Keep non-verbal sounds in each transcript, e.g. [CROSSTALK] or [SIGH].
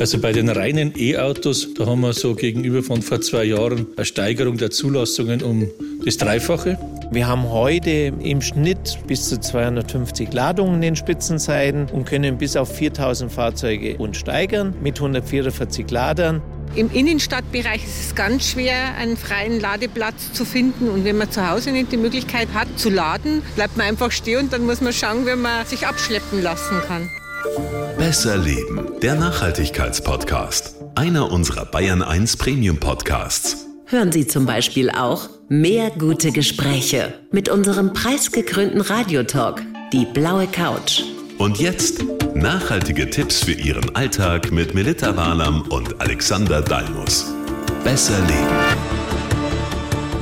Also bei den reinen E-Autos, da haben wir so gegenüber von vor zwei Jahren eine Steigerung der Zulassungen um das Dreifache. Wir haben heute im Schnitt bis zu 250 Ladungen in den Spitzenzeiten und können bis auf 4000 Fahrzeuge und steigern mit 144 Ladern. Im Innenstadtbereich ist es ganz schwer, einen freien Ladeplatz zu finden. Und wenn man zu Hause nicht die Möglichkeit hat zu laden, bleibt man einfach stehen und dann muss man schauen, wie man sich abschleppen lassen kann. Besser Leben, der Nachhaltigkeitspodcast. Einer unserer Bayern 1 Premium Podcasts. Hören Sie zum Beispiel auch mehr gute Gespräche mit unserem preisgekrönten Radiotalk, die blaue Couch. Und jetzt nachhaltige Tipps für Ihren Alltag mit Melita Walam und Alexander Dalmus. Besser leben.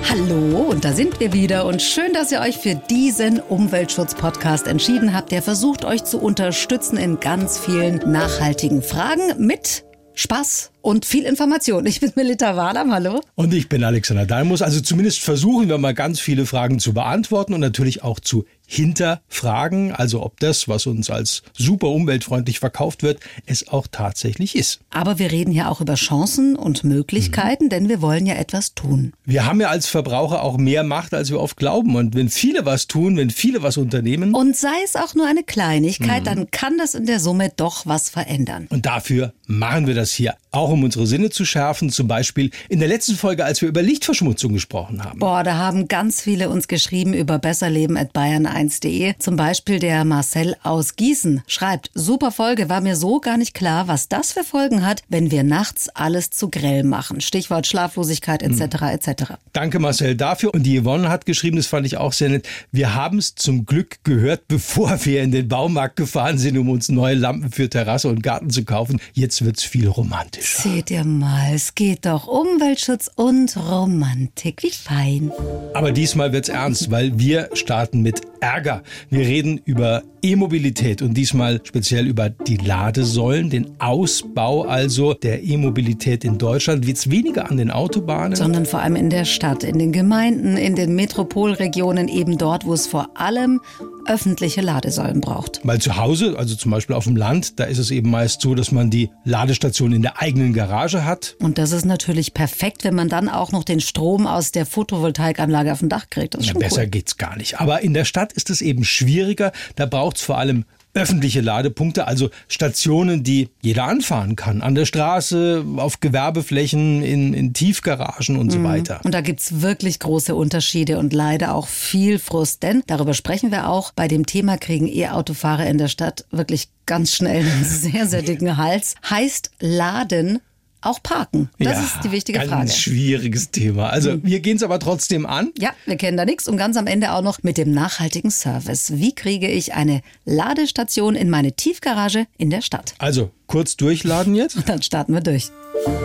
Hallo, und da sind wir wieder. Und schön, dass ihr euch für diesen Umweltschutz-Podcast entschieden habt, der versucht, euch zu unterstützen in ganz vielen nachhaltigen Fragen mit Spaß und viel Information. Ich bin Melita Wahlam, hallo. Und ich bin Alexander Dalmus. Also zumindest versuchen wir mal ganz viele Fragen zu beantworten und natürlich auch zu hinterfragen, also ob das, was uns als super umweltfreundlich verkauft wird, es auch tatsächlich ist. Aber wir reden ja auch über Chancen und Möglichkeiten, mhm. denn wir wollen ja etwas tun. Wir haben ja als Verbraucher auch mehr Macht, als wir oft glauben. Und wenn viele was tun, wenn viele was unternehmen. Und sei es auch nur eine Kleinigkeit, mhm. dann kann das in der Summe doch was verändern. Und dafür machen wir das hier auch um unsere Sinne zu schärfen. Zum Beispiel in der letzten Folge, als wir über Lichtverschmutzung gesprochen haben. Boah, da haben ganz viele uns geschrieben über besserleben at bayern1.de. Zum Beispiel der Marcel aus Gießen schreibt, super Folge, war mir so gar nicht klar, was das für Folgen hat, wenn wir nachts alles zu grell machen. Stichwort Schlaflosigkeit etc. Etc. Danke Marcel dafür. Und die Yvonne hat geschrieben, das fand ich auch sehr nett, wir haben es zum Glück gehört, bevor wir in den Baumarkt gefahren sind, um uns neue Lampen für Terrasse und Garten zu kaufen. Jetzt wird es viel romantisch romantischer. Seht ihr mal, es geht doch Umweltschutz und Romantik. Wie fein. Aber diesmal wird's ernst, weil wir starten mit Ärger. Wir reden über E-Mobilität und diesmal speziell über die Ladesäulen, den Ausbau also der E-Mobilität in Deutschland. Jetzt weniger an den Autobahnen. Sondern vor allem in der Stadt, in den Gemeinden, in den Metropolregionen, eben dort, wo es vor allem öffentliche Ladesäulen braucht. Weil zu Hause, also zum Beispiel auf dem Land, da ist es eben meist so, dass man die Ladestation in der eigenen Garage hat. Und das ist natürlich perfekt, wenn man dann auch noch den Strom aus der Photovoltaikanlage auf dem Dach kriegt. Das ist ja, besser cool. geht's gar nicht. Aber in der Stadt ist es eben schwieriger. Da braucht es vor allem öffentliche Ladepunkte, also Stationen, die jeder anfahren kann. An der Straße, auf Gewerbeflächen, in, in Tiefgaragen und so mhm. weiter. Und da gibt's wirklich große Unterschiede und leider auch viel Frust. Denn darüber sprechen wir auch. Bei dem Thema kriegen E-Autofahrer in der Stadt wirklich ganz schnell einen [LAUGHS] sehr, sehr dicken Hals. Heißt Laden auch parken? Das ja, ist die wichtige ganz Frage. Ganz schwieriges Thema. Also wir gehen es aber trotzdem an. Ja, wir kennen da nichts und ganz am Ende auch noch mit dem nachhaltigen Service. Wie kriege ich eine Ladestation in meine Tiefgarage in der Stadt? Also kurz durchladen jetzt. Und [LAUGHS] dann starten wir durch.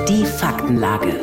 Die Faktenlage.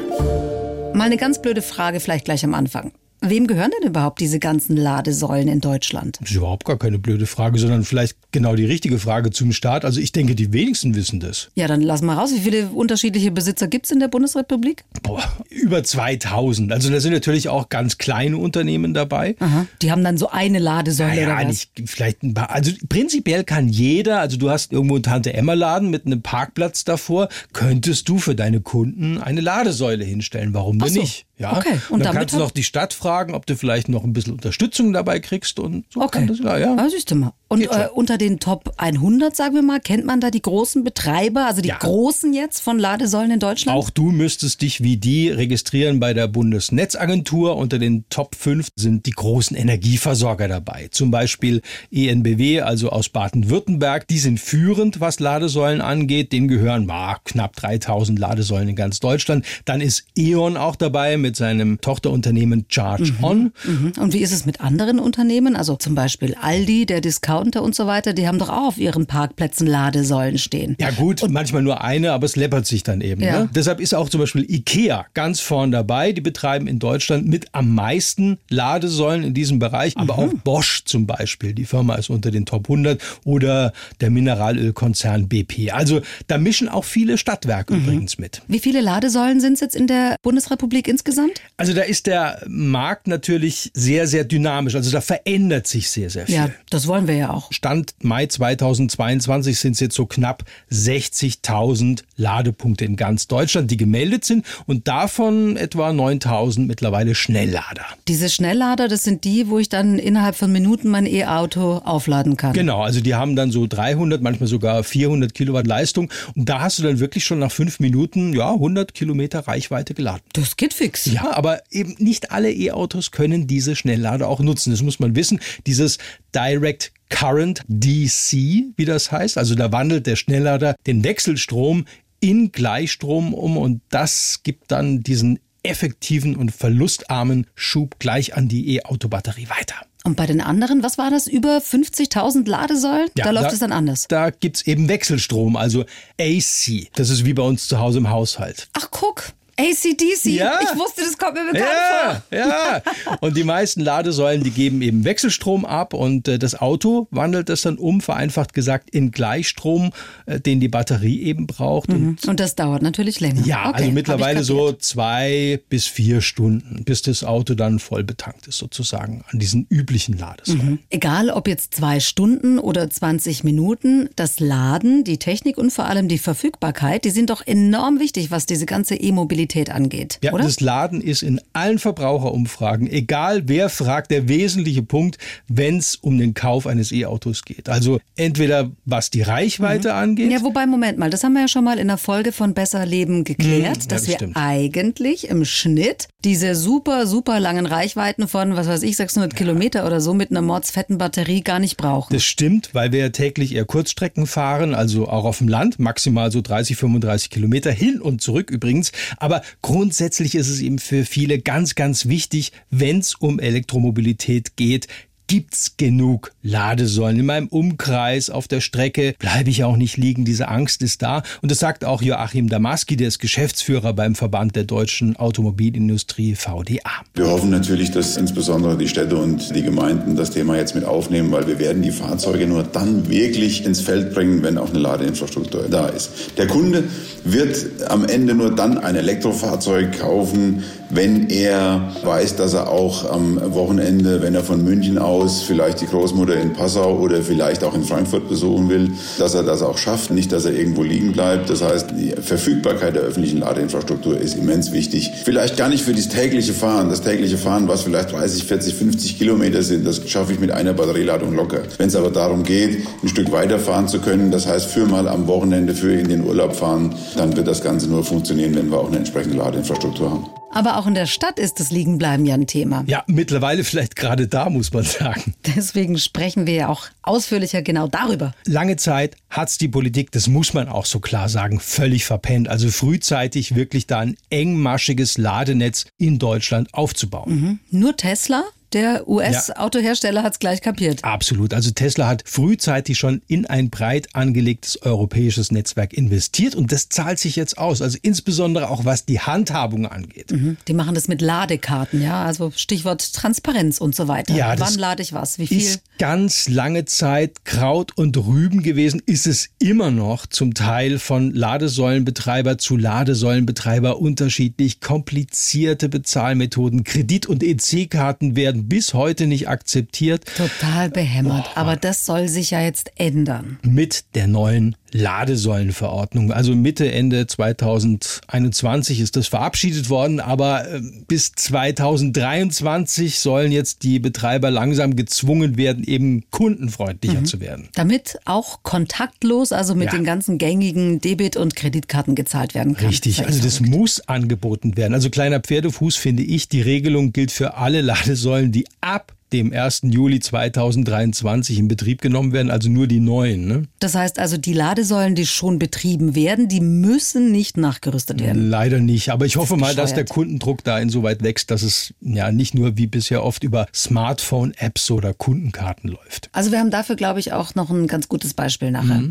Mal eine ganz blöde Frage vielleicht gleich am Anfang. Wem gehören denn überhaupt diese ganzen Ladesäulen in Deutschland? Das ist überhaupt gar keine blöde Frage, sondern vielleicht genau die richtige Frage zum Start. Also ich denke, die wenigsten wissen das. Ja, dann lass mal raus. Wie viele unterschiedliche Besitzer gibt es in der Bundesrepublik? Boah, über 2000. Also da sind natürlich auch ganz kleine Unternehmen dabei. Aha. Die haben dann so eine Ladesäule naja, oder was? Nicht, vielleicht ein paar. Also prinzipiell kann jeder, also du hast irgendwo einen Tante-Emma-Laden mit einem Parkplatz davor, könntest du für deine Kunden eine Ladesäule hinstellen. Warum denn so. nicht? Ja, okay. Und, dann kannst du noch die Stadt fragen, ob du vielleicht noch ein bisschen Unterstützung dabei kriegst und so okay. das, ja, ja. Ah, siehst du mal. Und äh, unter den Top 100, sagen wir mal, kennt man da die großen Betreiber, also die ja. großen jetzt von Ladesäulen in Deutschland? Auch du müsstest dich wie die registrieren bei der Bundesnetzagentur. Unter den Top 5 sind die großen Energieversorger dabei. Zum Beispiel ENBW, also aus Baden-Württemberg. Die sind führend, was Ladesäulen angeht. Denen gehören ah, knapp 3000 Ladesäulen in ganz Deutschland. Dann ist E.ON auch dabei mit seinem Tochterunternehmen Charge mhm. On. Mhm. Und wie ist es mit anderen Unternehmen? Also zum Beispiel Aldi, der Discounter und so weiter, die haben doch auch auf ihren Parkplätzen Ladesäulen stehen. Ja gut, und manchmal nur eine, aber es läppert sich dann eben. Ja. Ne? Deshalb ist auch zum Beispiel Ikea ganz vorn dabei. Die betreiben in Deutschland mit am meisten Ladesäulen in diesem Bereich. Aber mhm. auch Bosch zum Beispiel, die Firma ist unter den Top 100 oder der Mineralölkonzern BP. Also da mischen auch viele Stadtwerke mhm. übrigens mit. Wie viele Ladesäulen sind es jetzt in der Bundesrepublik insgesamt? Also da ist der Markt natürlich sehr, sehr dynamisch. Also da verändert sich sehr, sehr viel. Ja, das wollen wir ja auch? Stand Mai 2022 sind es jetzt so knapp 60.000 Ladepunkte in ganz Deutschland, die gemeldet sind und davon etwa 9.000 mittlerweile Schnelllader. Diese Schnelllader, das sind die, wo ich dann innerhalb von Minuten mein E-Auto aufladen kann. Genau, also die haben dann so 300, manchmal sogar 400 Kilowatt Leistung und da hast du dann wirklich schon nach fünf Minuten ja 100 Kilometer Reichweite geladen. Das geht fix. Ja, aber eben nicht alle E-Autos können diese Schnelllader auch nutzen. Das muss man wissen. Dieses Direct Current DC, wie das heißt, also da wandelt der Schnelllader den Wechselstrom in Gleichstrom um und das gibt dann diesen effektiven und verlustarmen Schub gleich an die E-Auto-Batterie weiter. Und bei den anderen, was war das? Über 50.000 Ladesäulen? Ja, da läuft es dann anders. Da gibt's eben Wechselstrom, also AC. Das ist wie bei uns zu Hause im Haushalt. Ach, guck. ACDC. Ja. Ich wusste, das kommt mir bekannt Ja, vor. ja. Und die meisten Ladesäulen, die geben eben Wechselstrom ab und äh, das Auto wandelt das dann um, vereinfacht gesagt, in Gleichstrom, äh, den die Batterie eben braucht. Und Und das dauert natürlich länger. ja, Okay, also mittlerweile so zwei bis vier Stunden, bis das Auto dann voll betankt ist, sozusagen, an diesen üblichen Ladesäulen. Egal ob jetzt zwei Stunden oder 20 Minuten, das Laden, die Technik und vor allem die Verfügbarkeit, die sind doch enorm wichtig, was diese ganze E-Mobilität angeht, Ja, oder? das Laden ist in allen Verbraucherumfragen, egal wer fragt, der wesentliche Punkt, wenn es um den Kauf eines E-Autos geht. Also entweder was die Reichweite angeht. Mhm. Ja, wobei, Moment mal, das haben wir ja schon mal in der Folge von Besser Leben geklärt, ja, dass das wir stimmt. eigentlich im Schnitt diese super, super langen Reichweiten von, was weiß ich, 600 Kilometer oder so mit einer mordsfetten Batterie gar nicht brauchen. Das stimmt, weil wir ja täglich eher Kurzstrecken fahren, also auch auf dem Land, maximal so 30, 35 Kilometer hin und zurück übrigens. Aber grundsätzlich ist es eben für viele ganz, ganz wichtig, wenn es um Elektromobilität geht, Gibt's genug Ladesäulen in meinem Umkreis auf der Strecke? Bleibe ich auch nicht liegen? Diese Angst ist da. Und das sagt auch Joachim Damaski, der ist Geschäftsführer beim Verband der deutschen Automobilindustrie VDA. Wir hoffen natürlich, dass insbesondere die Städte und die Gemeinden das Thema jetzt mit aufnehmen, weil wir werden die Fahrzeuge nur dann wirklich ins Feld bringen, wenn auch eine Ladeinfrastruktur da ist. Der Kunde wird am Ende nur dann ein Elektrofahrzeug kaufen, wenn er weiß, dass er auch am Wochenende, wenn er von München aus vielleicht die Großmutter in Passau oder vielleicht auch in Frankfurt besuchen will, dass er das auch schafft, nicht, dass er irgendwo liegen bleibt. Das heißt, die Verfügbarkeit der öffentlichen Ladeinfrastruktur ist immens wichtig. Vielleicht gar nicht für das tägliche Fahren. Das tägliche Fahren, was vielleicht 30, 40, 50 Kilometer sind, das schaffe ich mit einer Batterieladung locker. Wenn es aber darum geht, ein Stück weiterfahren zu können, das heißt für mal am Wochenende, für in den Urlaub fahren, dann wird das Ganze nur funktionieren, wenn wir auch eine entsprechende Ladeinfrastruktur haben. Aber auch in der Stadt ist das Liegenbleiben ja ein Thema. Ja, mittlerweile vielleicht gerade da, muss man sagen. [LAUGHS] Deswegen sprechen wir ja auch ausführlicher genau darüber. Lange Zeit hat's die Politik, das muss man auch so klar sagen, völlig verpennt. Also frühzeitig wirklich da ein engmaschiges Ladenetz in Deutschland aufzubauen. Nur Tesla, der US-Autohersteller, hat's gleich kapiert. Absolut. Also Tesla hat frühzeitig schon in ein breit angelegtes europäisches Netzwerk investiert und das zahlt sich jetzt aus. Also insbesondere auch was die Handhabung angeht. Die machen das mit Ladekarten, ja, also Stichwort Transparenz und so weiter. Ja, Wann lade ich was? Wie viel? Ist ganz lange Zeit Kraut und Rüben gewesen, ist es immer noch zum Teil von Ladesäulenbetreiber zu Ladesäulenbetreiber unterschiedlich komplizierte Bezahlmethoden. Kredit- und EC-Karten werden bis heute nicht akzeptiert. Total behämmert. Aber das soll sich ja jetzt ändern. mit der neuen Ladesäulenverordnung. Also Mitte, Ende 2021 ist das verabschiedet worden, aber äh, bis 2023 sollen jetzt die Betreiber langsam gezwungen werden, eben kundenfreundlicher zu werden. Damit auch kontaktlos, also mit Ja. den ganzen gängigen Debit- und Kreditkarten gezahlt werden kann. Richtig, also das muss angeboten werden. Also kleiner Pferdefuß finde ich, die Regelung gilt für alle Ladesäulen, die ab dem 1. Juli 2023 in Betrieb genommen werden, also nur die neuen. Ne? Das heißt also, die Ladesäulen, die schon betrieben werden, die müssen nicht nachgerüstet werden. Leider nicht. Aber ich hoffe mal, dass der. Kundendruck da insoweit wächst, dass es ja nicht nur wie bisher oft über Smartphone-Apps oder Kundenkarten läuft. Also wir haben dafür, glaube ich, auch noch ein ganz gutes Beispiel nachher.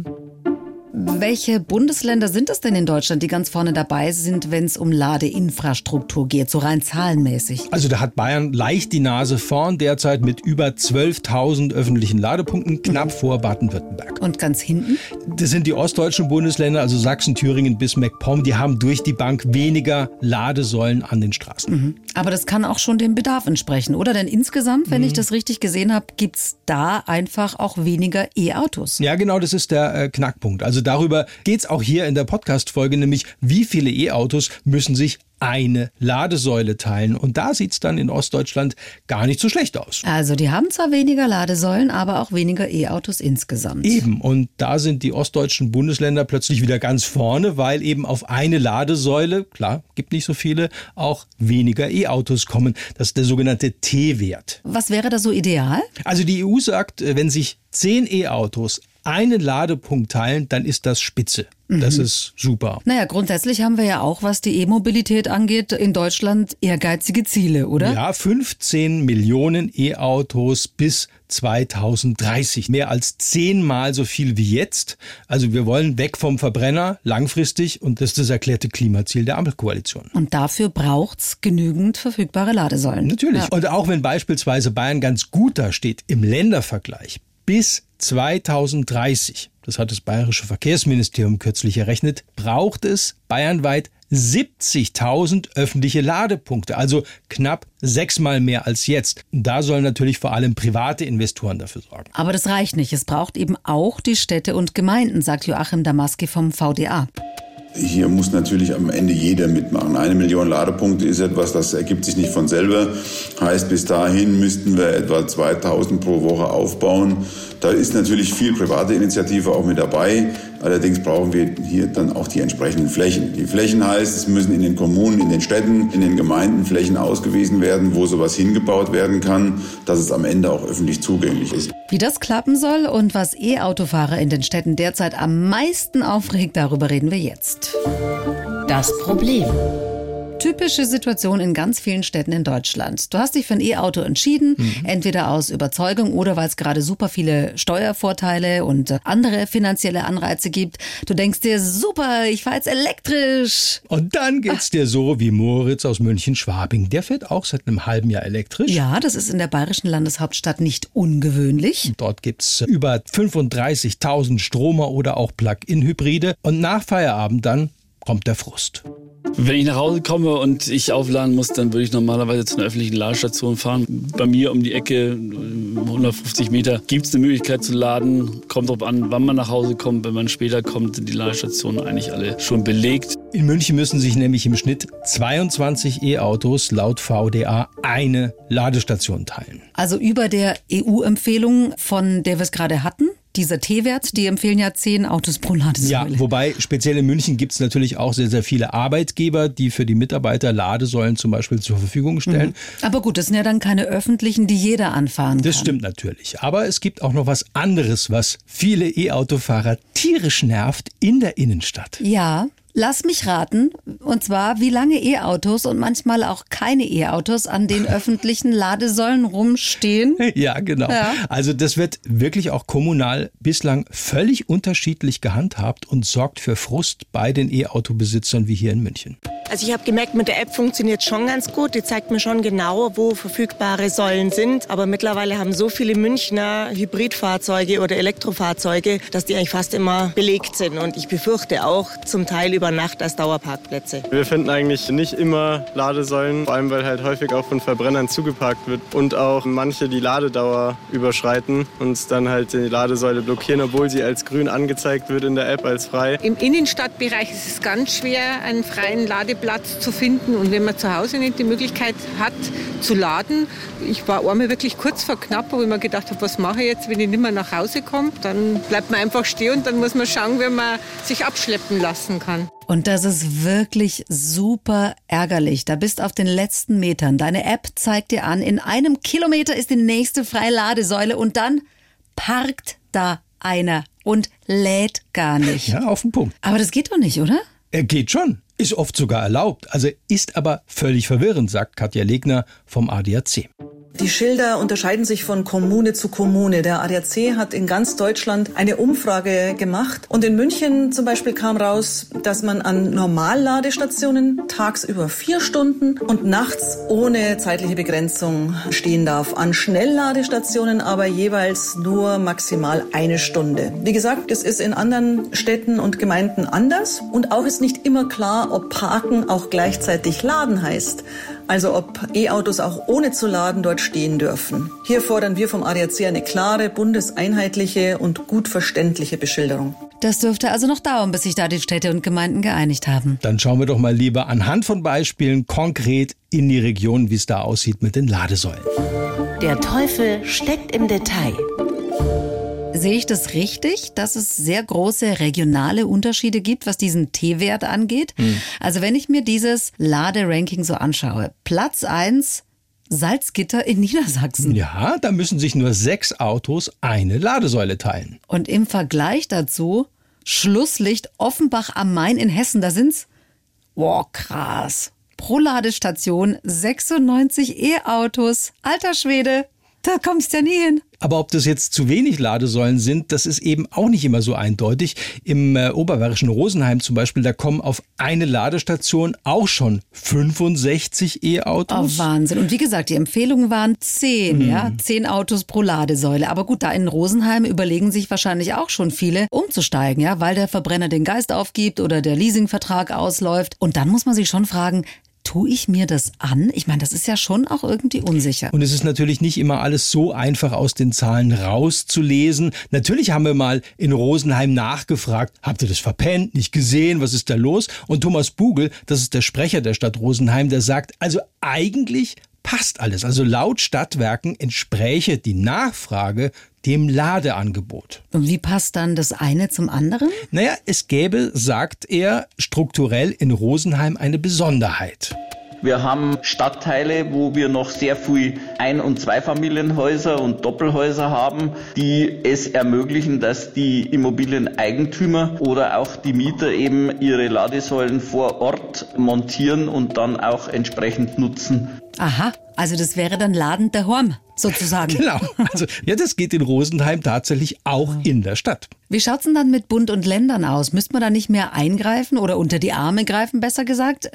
Welche Bundesländer sind es denn in Deutschland, die ganz vorne dabei sind, wenn es um Ladeinfrastruktur geht, so rein zahlenmäßig? Also da hat Bayern leicht die Nase vorn, derzeit mit über 12.000 öffentlichen Ladepunkten, knapp vor Baden-Württemberg. Und ganz hinten? Das sind die ostdeutschen Bundesländer, also Sachsen, Thüringen bis MacPom, die haben durch die Bank weniger Ladesäulen an den Straßen. Mhm. Aber das kann auch schon dem Bedarf entsprechen, oder? Denn insgesamt, wenn mhm. ich das richtig gesehen habe, gibt es da einfach auch weniger E-Autos. Ja, genau, das ist der äh, Knackpunkt. Also darüber geht es auch hier in der Podcast-Folge, nämlich wie viele E-Autos müssen sich eine Ladesäule teilen. Und da sieht es dann in Ostdeutschland gar nicht so schlecht aus. Also die haben zwar weniger Ladesäulen, aber auch weniger E-Autos insgesamt. Eben. Und da sind die ostdeutschen Bundesländer plötzlich wieder ganz vorne, weil eben auf eine Ladesäule, klar, gibt nicht so viele, auch weniger E-Autos kommen. Das ist der sogenannte T-Wert. Was wäre da so ideal? Also die EU sagt, wenn sich zehn E-Autos einen Ladepunkt teilen, dann ist das spitze. Das mhm. ist super. Naja, grundsätzlich haben wir ja auch, was die E-Mobilität angeht, in Deutschland ehrgeizige Ziele, oder? Ja, 15 Millionen E-Autos bis 2030. Mehr als zehnmal so viel wie jetzt. Also wir wollen weg vom Verbrenner langfristig und das ist das erklärte Klimaziel der Ampelkoalition. Und dafür braucht's genügend verfügbare Ladesäulen. Natürlich. Ja. Und auch wenn beispielsweise Bayern ganz gut da steht im Ländervergleich, bis 2030, das hat das bayerische Verkehrsministerium kürzlich errechnet, braucht es bayernweit 70.000 öffentliche Ladepunkte, also knapp sechsmal mehr als jetzt. Da sollen natürlich vor allem private Investoren dafür sorgen. Aber das reicht nicht. Es braucht eben auch die Städte und Gemeinden, sagt Joachim Damaski vom VDA. Hier muss natürlich am Ende jeder mitmachen. Eine Million Ladepunkte ist etwas, das ergibt sich nicht von selber. Heißt, bis dahin müssten wir etwa 2000 pro Woche aufbauen. Da ist natürlich viel private Initiative auch mit dabei. Allerdings brauchen wir hier dann auch die entsprechenden Flächen. Die Flächen heißt, es müssen in den Kommunen, in den Städten, in den Gemeinden Flächen ausgewiesen werden, wo sowas hingebaut werden kann, dass es am Ende auch öffentlich zugänglich ist. Wie das klappen soll und was E-Autofahrer in den Städten derzeit am meisten aufregt, darüber reden wir jetzt. Das Problem typische Situation in ganz vielen Städten in Deutschland. Du hast dich für ein E-Auto entschieden, mhm. entweder aus Überzeugung oder weil es gerade super viele Steuervorteile und andere finanzielle Anreize gibt. Du denkst dir, super, ich fahre jetzt elektrisch. Und dann geht's dir so wie Moritz aus München-Schwabing. Der fährt auch seit einem halben Jahr elektrisch. Ja, das ist in der bayerischen Landeshauptstadt nicht ungewöhnlich. Dort gibt's über 35.000 Stromer oder auch Plug-in-Hybride. Und nach Feierabend dann kommt der Frust. Wenn ich nach Hause komme und ich aufladen muss, dann würde ich normalerweise zu einer öffentlichen Ladestation fahren. Bei mir um die Ecke, 150 Meter, gibt es eine Möglichkeit zu laden. Kommt darauf an, wann man nach Hause kommt. Wenn man später kommt, sind die Ladestationen eigentlich alle schon belegt. In München müssen sich nämlich im Schnitt 22 E-Autos laut VDA eine Ladestation teilen. Also über der EU-Empfehlung, von der wir es gerade hatten? Dieser T-Wert, die empfehlen ja zehn Autos pro Ladesäule. Ja, wobei speziell in München gibt es natürlich auch sehr, sehr viele Arbeitgeber, die für die Mitarbeiter Ladesäulen zum Beispiel zur Verfügung stellen. Mhm. Aber gut, das sind ja dann keine öffentlichen, die jeder anfahren kann. Das stimmt natürlich. Aber es gibt auch noch was anderes, was viele E-Autofahrer tierisch nervt in der Innenstadt. Ja, Lass mich raten, und zwar, wie lange E-Autos und manchmal auch keine E-Autos an den [LAUGHS] öffentlichen Ladesäulen rumstehen. Ja, genau. Ja. Also das wird wirklich auch kommunal bislang völlig unterschiedlich gehandhabt und sorgt für Frust bei den E-Auto-Besitzern wie hier in München. Also ich habe gemerkt, mit der App funktioniert schon ganz gut. Die zeigt mir schon genau, wo verfügbare Säulen sind. Aber mittlerweile haben so viele Münchner Hybridfahrzeuge oder Elektrofahrzeuge, dass die eigentlich fast immer belegt sind. Und ich befürchte auch zum Teil über Nacht als Dauerparkplätze. Wir finden eigentlich nicht immer Ladesäulen, vor allem weil halt häufig auch von Verbrennern zugeparkt wird und auch manche die Ladedauer überschreiten und dann halt die Ladesäule blockieren, obwohl sie als grün angezeigt wird in der App als frei. Im Innenstadtbereich ist es ganz schwer, einen freien Ladeplatz Ladeplatz zu finden. Und wenn man zu Hause nicht die Möglichkeit hat zu laden, ich war einmal wirklich kurz vor knapp, wo ich mir gedacht habe, was mache ich jetzt, wenn ich nicht mehr nach Hause komme? Dann bleibt man einfach stehen und dann muss man schauen, wie man sich abschleppen lassen kann. Und das ist wirklich super ärgerlich. Da bist auf den letzten Metern. Deine App zeigt dir an, in einem Kilometer ist die nächste freie Ladesäule und dann parkt da einer und lädt gar nicht. Ja, auf den Punkt. Aber das geht doch nicht, oder? Er geht schon. Ist oft sogar erlaubt, also ist aber völlig verwirrend, sagt Katja Legner vom ADAC. Die Schilder unterscheiden sich von Kommune zu Kommune. Der ADAC hat in ganz Deutschland eine Umfrage gemacht und in München zum Beispiel kam raus, dass man an Normalladestationen tagsüber vier Stunden und nachts ohne zeitliche Begrenzung stehen darf. An Schnellladestationen aber jeweils nur maximal eine Stunde. Wie gesagt, es ist in anderen Städten und Gemeinden anders und auch ist nicht immer klar, ob Parken auch gleichzeitig Laden heißt. Also ob E-Autos auch ohne zu laden dort stehen dürfen. Hier fordern wir vom ADAC eine klare, bundeseinheitliche und gut verständliche Beschilderung. Das dürfte also noch dauern, bis sich da die Städte und Gemeinden geeinigt haben. Dann schauen wir doch mal lieber anhand von Beispielen konkret in die Region, wie es da aussieht mit den Ladesäulen. Der Teufel steckt im Detail. Sehe ich das richtig, dass es sehr große regionale Unterschiede gibt, was diesen T-Wert angeht? Hm. Also wenn ich mir dieses Laderanking so anschaue, Platz 1 Salzgitter in Niedersachsen. Ja, da müssen sich nur sechs Autos eine Ladesäule teilen. Und im Vergleich dazu Schlusslicht Offenbach am Main in Hessen, da sind's, wow, krass. Pro Ladestation 96 E-Autos. Alter Schwede, da kommst du ja nie hin. Aber ob das jetzt zu wenig Ladesäulen sind, das ist eben auch nicht immer so eindeutig. Im äh, oberbayerischen Rosenheim zum Beispiel, da kommen auf eine Ladestation auch schon 65 E-Autos. Oh, Wahnsinn. Und wie gesagt, die Empfehlungen waren 10, hm. ja, 10 Autos pro Ladesäule. Aber gut, da in Rosenheim überlegen sich wahrscheinlich auch schon viele, umzusteigen, ja, weil der Verbrenner den Geist aufgibt oder der Leasingvertrag ausläuft. Und dann muss man sich schon fragen, tue ich mir das an? Ich meine, das ist ja schon auch irgendwie unsicher. Und es ist natürlich nicht immer alles so einfach aus den Zahlen rauszulesen. Natürlich haben wir mal in Rosenheim nachgefragt, habt ihr das verpennt, nicht gesehen, was ist da los? Und Thomas Bugel, das ist der Sprecher der Stadt Rosenheim, der sagt, also eigentlich passt alles. Also laut Stadtwerken entspräche die Nachfrage dem Ladeangebot. Und wie passt dann das eine zum anderen? Naja, es gäbe, sagt er, strukturell in Rosenheim eine Besonderheit. Wir haben Stadtteile, wo wir noch sehr viel Ein- und Zweifamilienhäuser und Doppelhäuser haben, die es ermöglichen, dass die Immobilieneigentümer oder auch die Mieter eben ihre Ladesäulen vor Ort montieren und dann auch entsprechend nutzen. Aha, also das wäre dann Laden der Horm sozusagen. genau. [LAUGHS] Also ja, das geht in Rosenheim tatsächlich auch in der Stadt. Wie schaut's denn dann mit Bund und Ländern aus? Müsste man da nicht mehr eingreifen oder unter die Arme greifen, besser gesagt?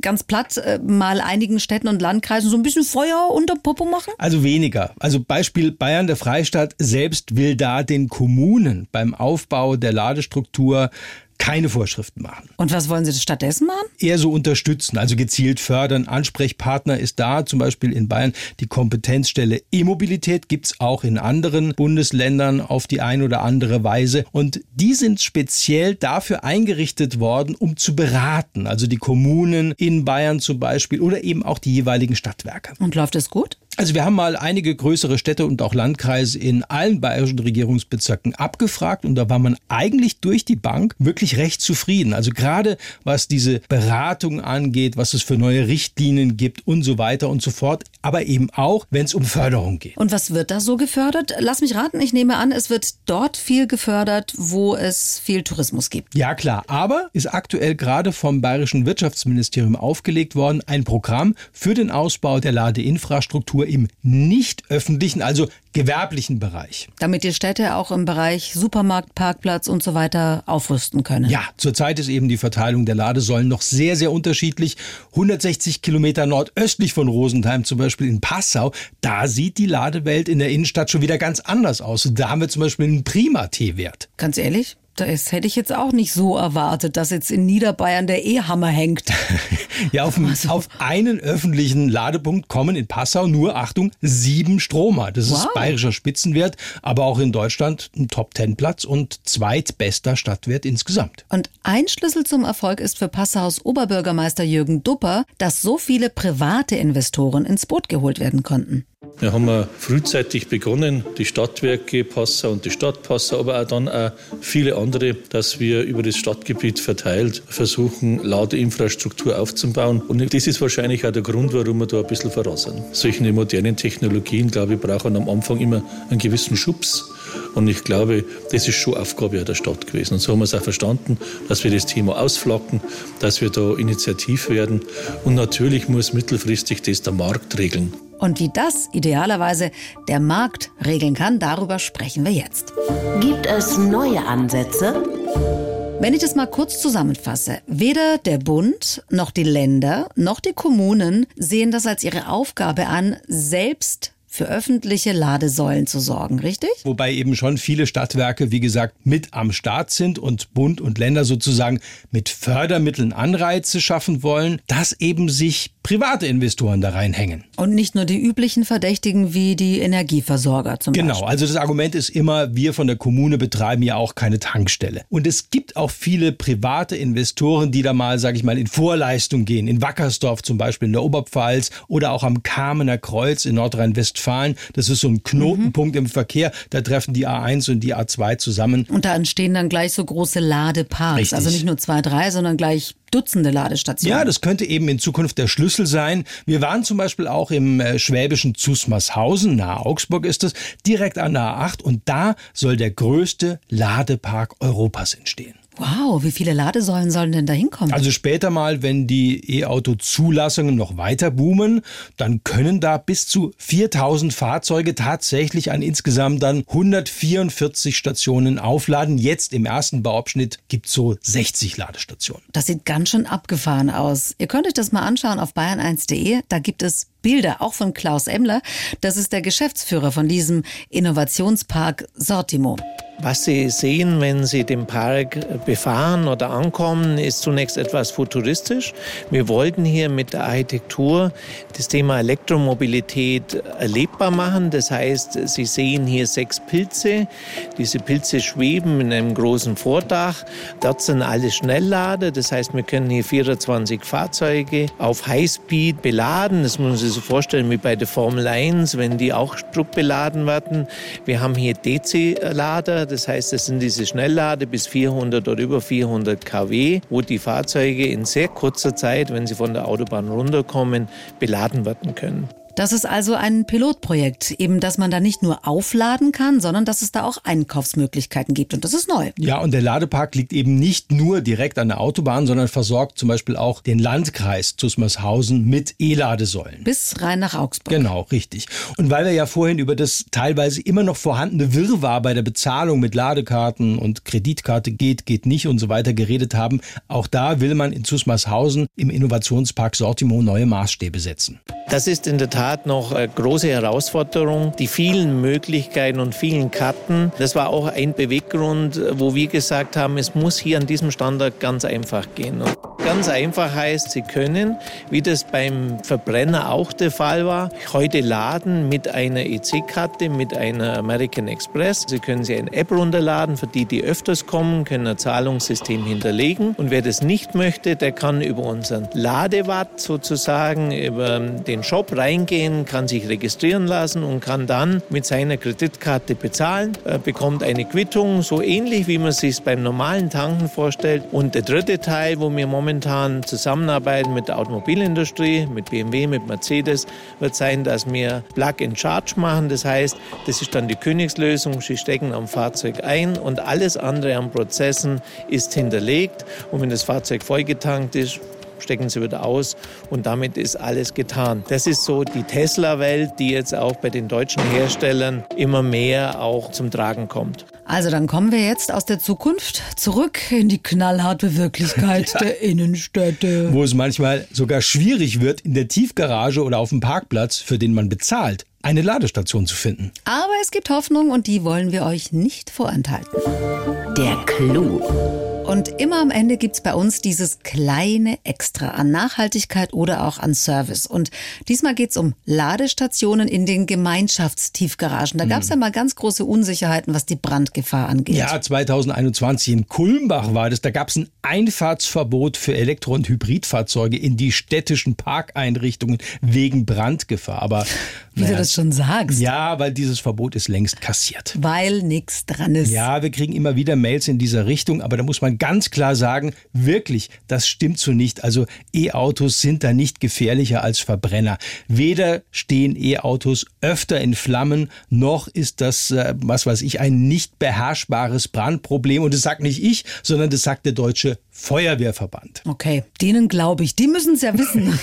Ganz platt äh, mal einigen Städten und Landkreisen so ein bisschen Feuer unter Popo machen? Also weniger. Also Beispiel Bayern, der Freistaat selbst will da den Kommunen beim Aufbau der Ladestruktur keine Vorschriften machen. Und was wollen Sie stattdessen machen? Eher so unterstützen, also gezielt fördern. Ansprechpartner ist da, zum Beispiel in Bayern die Kompetenzstelle E-Mobilität, gibt's auch in anderen Bundesländern auf die eine oder andere Weise. Und die sind speziell dafür eingerichtet worden, um zu beraten. Also die Kommunen in Bayern zum Beispiel oder eben auch die jeweiligen Stadtwerke. Und läuft es gut? Also wir haben mal einige größere Städte und auch Landkreise in allen bayerischen Regierungsbezirken abgefragt und da war man eigentlich durch die Bank wirklich recht zufrieden. Also gerade was diese Beratung angeht, was es für neue Richtlinien gibt und so weiter und so fort, aber eben auch, wenn es um Förderung geht. Und was wird da so gefördert? Lass mich raten, ich nehme an, es wird dort viel gefördert, wo es viel Tourismus gibt. Ja klar, aber ist aktuell gerade vom bayerischen Wirtschaftsministerium aufgelegt worden, ein Programm für den Ausbau der Ladeinfrastruktur im nicht öffentlichen, also gewerblichen Bereich. Damit die Städte auch im Bereich Supermarkt, Parkplatz und so weiter aufrüsten können. Ja, zurzeit ist eben die Verteilung der Ladesäulen noch sehr, sehr unterschiedlich. 160 Kilometer nordöstlich von Rosenheim, zum Beispiel in Passau, da sieht die Ladewelt in der Innenstadt schon wieder ganz anders aus. Da haben wir zum Beispiel einen prima T-Wert. Ganz ehrlich? Das hätte ich jetzt auch nicht so erwartet, dass jetzt in Niederbayern der E-Hammer hängt. [LAUGHS] ja, auf, also. auf, einen öffentlichen Ladepunkt kommen in Passau nur, Achtung, sieben Stromer. Das wow. ist bayerischer Spitzenwert, aber auch in Deutschland ein Top-Ten-Platz und zweitbester Stadtwert insgesamt. Und ein Schlüssel zum Erfolg ist für Passaus Oberbürgermeister Jürgen Dupper, dass so viele private Investoren ins Boot geholt werden konnten. Wir haben frühzeitig begonnen, die Stadtwerke Passau und die Stadt Passau, aber auch dann auch viele andere, dass wir über das Stadtgebiet verteilt versuchen, Ladeinfrastruktur aufzubauen. Und das ist wahrscheinlich auch der Grund, warum wir da ein bisschen sind. Solche modernen Technologien, glaube ich, brauchen am Anfang immer einen gewissen Schubs. Und ich glaube, das ist schon Aufgabe der Stadt gewesen. Und so haben wir es auch verstanden, dass wir das Thema ausflacken, dass wir da initiativ werden. Und natürlich muss mittelfristig das der Markt regeln. Und wie das idealerweise der Markt regeln kann, darüber sprechen wir jetzt. Gibt es neue Ansätze? Wenn ich das mal kurz zusammenfasse, weder der Bund noch die Länder noch die Kommunen sehen das als ihre Aufgabe an, selbst für öffentliche Ladesäulen zu sorgen, richtig? Wobei eben schon viele Stadtwerke, wie gesagt, mit am Start sind und Bund und Länder sozusagen mit Fördermitteln Anreize schaffen wollen, dass eben sich private Investoren da reinhängen. Und nicht nur die üblichen Verdächtigen wie die Energieversorger zum genau, Beispiel. Genau, also das Argument ist immer, wir von der Kommune betreiben ja auch keine Tankstelle. Und es gibt auch viele private Investoren, die da mal, sage ich mal, in Vorleistung gehen. In Wackersdorf zum Beispiel in der Oberpfalz oder auch am Kamener Kreuz in Nordrhein-Westfalen. Das ist so ein Knotenpunkt mhm. im Verkehr. Da treffen die A1 und die A2 zusammen. Und da entstehen dann gleich so große Ladeparks. Richtig. Also nicht nur zwei, drei, sondern gleich Dutzende Ladestationen. Ja, das könnte eben in Zukunft der Schlüssel sein. Wir waren zum Beispiel auch im äh, schwäbischen Zusmarshausen, nahe Augsburg ist es, direkt an der A8 und da soll der größte Ladepark Europas entstehen. Wow, wie viele Ladesäulen sollen denn da hinkommen? Also später mal, wenn die E-Auto-Zulassungen noch weiter boomen, dann können da bis zu 4000 Fahrzeuge tatsächlich an insgesamt dann 144 Stationen aufladen. Jetzt im ersten Bauabschnitt gibt es so 60 Ladestationen. Das sieht ganz schön abgefahren aus. Ihr könnt euch das mal anschauen auf bayern1.de. Da gibt es Bilder, auch von Klaus Emmler. Das ist der Geschäftsführer von diesem Innovationspark Sortimo. Was Sie sehen, wenn Sie den Park befahren oder ankommen, ist zunächst etwas futuristisch. Wir wollten hier mit der Architektur das Thema Elektromobilität erlebbar machen. Das heißt, Sie sehen hier sechs Pilze. Diese Pilze schweben in einem großen Vordach. Dort sind alle Schnelllader. Das heißt, wir können hier 24 Fahrzeuge auf Highspeed beladen. Das muss man sich so vorstellen wie bei der Formel 1, wenn die auch druckbeladen werden. Wir haben hier DC-Lader. Das heißt, das sind diese Schnelllade bis 400 oder über 400 kW, wo die Fahrzeuge in sehr kurzer Zeit, wenn sie von der Autobahn runterkommen, beladen werden können. Das ist also ein Pilotprojekt, eben, dass man da nicht nur aufladen kann, sondern dass es da auch Einkaufsmöglichkeiten gibt. Und das ist neu. Ja, und der Ladepark liegt eben nicht nur direkt an der Autobahn, sondern versorgt zum Beispiel auch den Landkreis Zusmarshausen mit E-Ladesäulen. Bis rein nach Augsburg. Genau, richtig. Und weil wir ja vorhin über das teilweise immer noch vorhandene Wirrwarr bei der Bezahlung mit Ladekarten und Kreditkarte geht, geht nicht und so weiter geredet haben, auch da will man in Zusmarshausen im Innovationspark Sortimo neue Maßstäbe setzen. Das ist in der Tat Tat noch eine große Herausforderung. Die vielen Möglichkeiten und vielen Karten, das war auch ein Beweggrund, wo wir gesagt haben, es muss hier an diesem Standard ganz einfach gehen. Und ganz einfach heißt, Sie können, wie das beim Verbrenner auch der Fall war, heute laden mit einer EC-Karte, mit einer American Express. Sie können sich eine App runterladen, für die, die öfters kommen, können ein Zahlungssystem hinterlegen. Und wer das nicht möchte, der kann über unseren Ladewatt sozusagen, über den Shop reingehen hingehen, kann sich registrieren lassen und kann dann mit seiner Kreditkarte bezahlen, er bekommt eine Quittung, so ähnlich wie man sich beim normalen Tanken vorstellt. Und der dritte Teil, wo wir momentan zusammenarbeiten mit der Automobilindustrie, mit BMW, mit Mercedes, wird sein, dass wir Plug and Charge machen. Das heißt, das ist dann die Königslösung. Sie stecken am Fahrzeug ein und alles andere an Prozessen ist hinterlegt. Und wenn das Fahrzeug vollgetankt ist, stecken sie wieder aus und damit ist alles getan. Das ist so die Tesla-Welt, die jetzt auch bei den deutschen Herstellern immer mehr auch zum Tragen kommt. Also dann kommen wir jetzt aus der Zukunft zurück in die knallharte Wirklichkeit [LAUGHS] ja. der Innenstädte. Wo es manchmal sogar schwierig wird, in der Tiefgarage oder auf dem Parkplatz, für den man bezahlt, eine Ladestation zu finden. Aber es gibt Hoffnung und die wollen wir euch nicht vorenthalten. Der Clou. Und immer am Ende gibt's bei uns dieses kleine Extra an Nachhaltigkeit oder auch an Service. Und diesmal geht's um Ladestationen in den Gemeinschaftstiefgaragen. Da gab's hm. ja mal ganz große Unsicherheiten, was die Brandgefahr angeht. Ja, 2021 in Kulmbach war das. Da gab's ein Einfahrtsverbot für Elektro- und Hybridfahrzeuge in die städtischen Parkeinrichtungen wegen Brandgefahr. Aber wie naja, du das schon sagst. Ja, weil dieses Verbot ist längst kassiert. Weil nichts dran ist. Ja, wir kriegen immer wieder Mails in dieser Richtung, aber da muss man ganz klar sagen, wirklich, das stimmt so nicht. Also E-Autos sind da nicht gefährlicher als Verbrenner. Weder stehen E-Autos öfter in Flammen, noch ist das, äh, was weiß ich, ein nicht beherrschbares Brandproblem. Und das sagt nicht ich, sondern das sagt der deutsche Feuerwehrverband. Okay, denen glaube ich. Die müssen es ja wissen.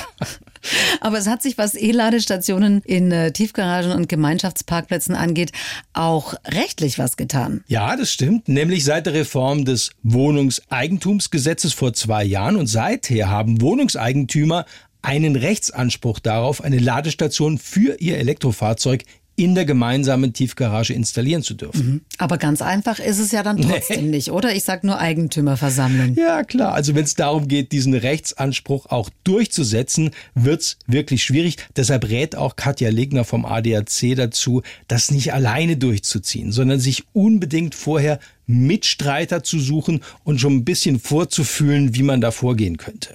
[LAUGHS] Aber es hat sich, was E-Ladestationen in äh, Tiefgaragen und Gemeinschaftsparkplätzen angeht, auch rechtlich was getan. Ja, das stimmt. Nämlich seit der Reform des Wohnungseigentumsgesetzes vor zwei Jahren. Und seither haben Wohnungseigentümer einen Rechtsanspruch darauf, eine Ladestation für ihr Elektrofahrzeug in der gemeinsamen Tiefgarage installieren zu dürfen. Mhm. Aber ganz einfach ist es ja dann trotzdem nee. nicht, oder? Ich sage nur Eigentümerversammlung. Ja, klar. Also wenn es darum geht, diesen Rechtsanspruch auch durchzusetzen, wird's wirklich schwierig. Deshalb rät auch Katja Legner vom ADAC dazu, das nicht alleine durchzuziehen, sondern sich unbedingt vorher Mitstreiter zu suchen und schon ein bisschen vorzufühlen, wie man da vorgehen könnte.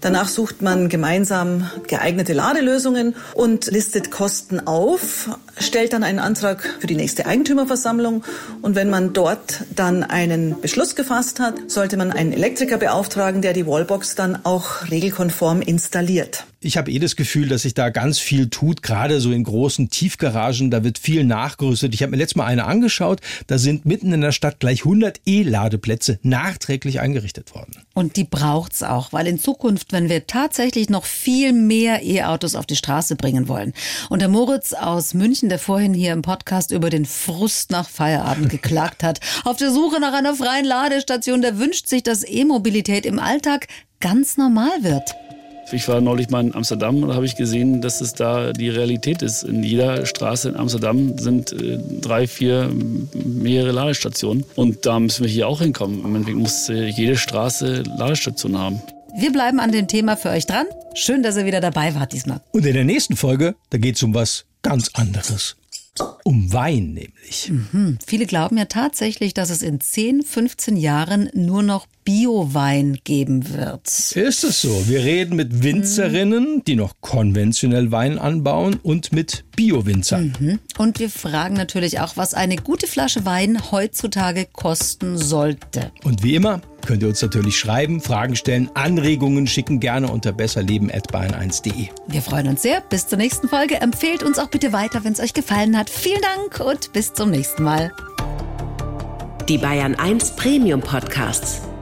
Danach sucht man gemeinsam geeignete Ladelösungen und listet Kosten auf, stellt dann einen Antrag für die nächste Eigentümerversammlung und wenn man dort dann einen Beschluss gefasst hat, sollte man einen Elektriker beauftragen, der die Wallbox dann auch regelkonform installiert. Ich habe eh das Gefühl, dass sich da ganz viel tut, gerade so in großen Tiefgaragen, da wird viel nachgerüstet. Ich habe mir letztes Mal eine angeschaut, da sind mitten in der Stadt gleich 100 E-Ladeplätze nachträglich eingerichtet worden. Und die braucht's auch, weil in Zukunft, wenn wir tatsächlich noch viel mehr E-Autos auf die Straße bringen wollen. Und der Moritz aus München, der vorhin hier im Podcast über den Frust nach Feierabend [LAUGHS] geklagt hat, auf der Suche nach einer freien Ladestation, der wünscht sich, dass E-Mobilität im Alltag ganz normal wird. Ich war neulich mal in Amsterdam und da habe ich gesehen, dass es da die Realität ist. In jeder Straße in Amsterdam sind äh, drei, vier, mehrere Ladestationen. Und da müssen wir hier auch hinkommen. Im Endeffekt muss äh, jede Straße Ladestationen haben. Wir bleiben an dem Thema für euch dran. Schön, dass ihr wieder dabei wart diesmal. Und in der nächsten Folge, da geht es um was ganz anderes. Um Wein nämlich. Mhm. Viele glauben ja tatsächlich, dass es in 10, 15 Jahren nur noch Biowein geben wird. Ist es so? Wir reden mit Winzerinnen, die noch konventionell Wein anbauen und mit Bio-Winzern. Mhm. Und wir fragen natürlich auch, was eine gute Flasche Wein heutzutage kosten sollte. Und wie immer könnt ihr uns natürlich schreiben, Fragen stellen, Anregungen schicken, gerne unter besserleben.bayern1.de. Wir freuen uns sehr. Bis zur nächsten Folge. Empfehlt uns auch bitte weiter, wenn es euch gefallen hat. Vielen Dank und bis zum nächsten Mal. Die Bayern 1 Premium Podcasts.